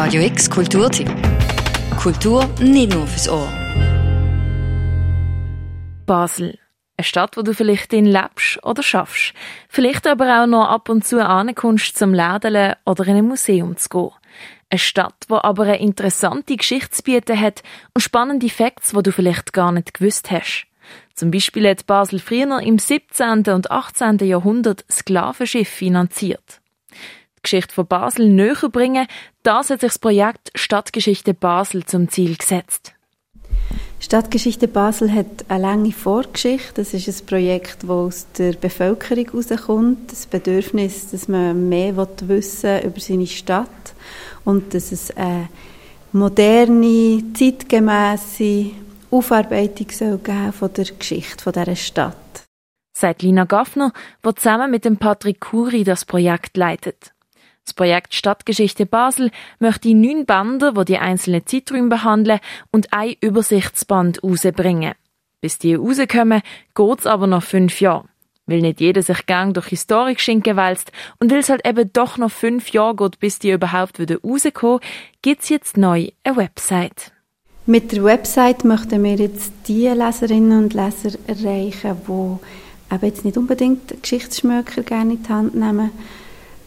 Radio X Kulturtipp. Kultur nicht nur fürs Ohr. Basel. Eine Stadt, wo du vielleicht in lebst oder schaffst. Vielleicht aber auch noch ab und zu ankommst zum Lädeln oder in ein Museum zu gehen. Eine Stadt, wo aber eine interessante Geschichte hat und spannende Facts, wo du vielleicht gar nicht gewusst hast. Zum Beispiel hat Basel früher im 17. und 18. Jahrhundert Sklavenschiff finanziert. Die Geschichte von Basel näher bringen, das hat sich das Projekt Stadtgeschichte Basel zum Ziel gesetzt. Stadtgeschichte Basel hat eine lange Vorgeschichte. Das ist ein Projekt, das aus der Bevölkerung herauskommt. Das Bedürfnis, dass man mehr wissen über seine Stadt und dass es eine moderne, zeitgemäße Aufarbeitung soll geben von der Geschichte von dieser Stadt. Sagt Lina Gaffner, die zusammen mit dem Patrick Kuri das Projekt leitet. Das Projekt Stadtgeschichte Basel möchte neun Bänder, wo die einzelnen Zeiträume behandeln und ein Übersichtsband rausbringen. Bis die rauskommen, geht's aber noch fünf Jahre. Weil nicht jeder sich gern durch Historik schinken wälzt und es halt eben doch noch fünf Jahre geht, bis die überhaupt wieder rauskommen, gibt's jetzt neu eine Website. Mit der Website möchten wir jetzt die Leserinnen und Leser erreichen, die eben jetzt nicht unbedingt Geschichtsschmöker gerne in die Hand nehmen,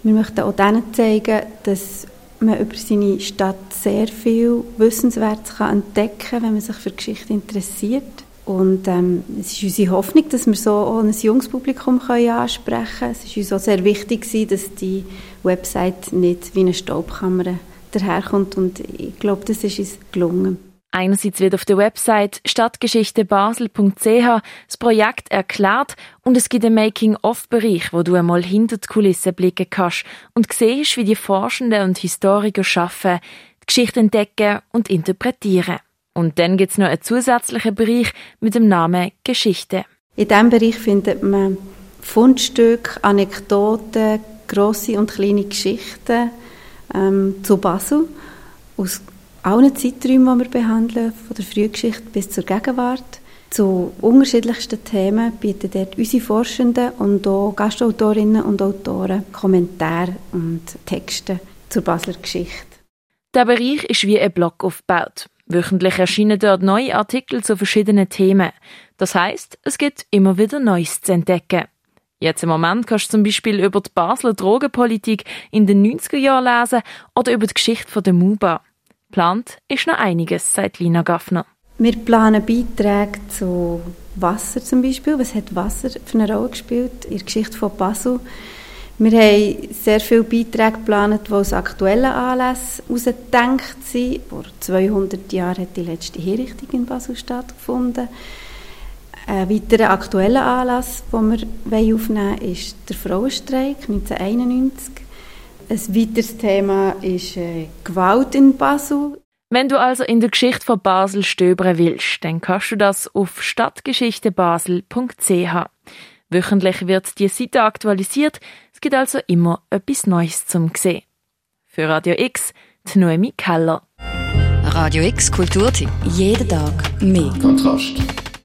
wir möchten auch denen zeigen, dass man über seine Stadt sehr viel Wissenswertes entdecken kann, wenn man sich für Geschichte interessiert. Und ähm, es ist unsere Hoffnung, dass wir so auch ein junges Publikum ansprechen können. Es ist uns auch sehr wichtig, dass die Website nicht wie eine Staubkammer daherkommt. Und ich glaube, das ist uns gelungen. Einerseits wird auf der Website stadtgeschichtebasel.ch das Projekt erklärt und es gibt einen Making-of-Bereich, wo du einmal hinter die Kulissen blicken kannst und siehst, wie die Forschenden und Historiker schaffen, die Geschichte entdecken und interpretieren. Und dann gibt es noch einen zusätzlichen Bereich mit dem Namen Geschichte. In diesem Bereich findet man Fundstücke, Anekdoten, grosse und kleine Geschichten ähm, zu Basel aus allen Zeiträumen, die wir behandeln, von der Frühgeschichte bis zur Gegenwart. Zu unterschiedlichsten Themen bieten dort unsere Forschenden und auch Gastautorinnen und Autoren Kommentare und Texte zur Basler Geschichte. Der Bereich ist wie ein Blog aufgebaut. Wöchentlich erscheinen dort neue Artikel zu verschiedenen Themen. Das heißt, es gibt immer wieder Neues zu entdecken. Jetzt im Moment kannst du zum Beispiel über die Basler Drogenpolitik in den 90er Jahren lesen oder über die Geschichte der MUBA. Plant ist noch einiges, sagt Lina Gaffner. Wir planen Beiträge zu Wasser zum Beispiel. Was hat Wasser für eine Rolle gespielt in der Geschichte von Basel? Wir haben sehr viele Beiträge geplant, die aus aktuellen Anlässen herausgedacht sind. Vor 200 Jahren hat die letzte Hinrichtung in Basel stattgefunden. Ein weiterer aktueller Anlass, den wir aufnehmen wollen, ist der Frauenstreik 1991. Ein weiteres Thema ist äh, Gewalt in Basel. Wenn du also in der Geschichte von Basel stöbern willst, dann kannst du das auf stadtgeschichtebasel.ch. Wöchentlich wird die Seite aktualisiert. Es gibt also immer etwas Neues zum sehen. Für Radio X, die Noemi Keller. Radio X Kulturtipp. Jeden Tag mehr. Kontrast.